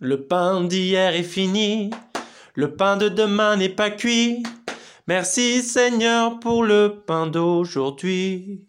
Le pain d'hier est fini, le pain de demain n'est pas cuit. Merci Seigneur pour le pain d'aujourd'hui.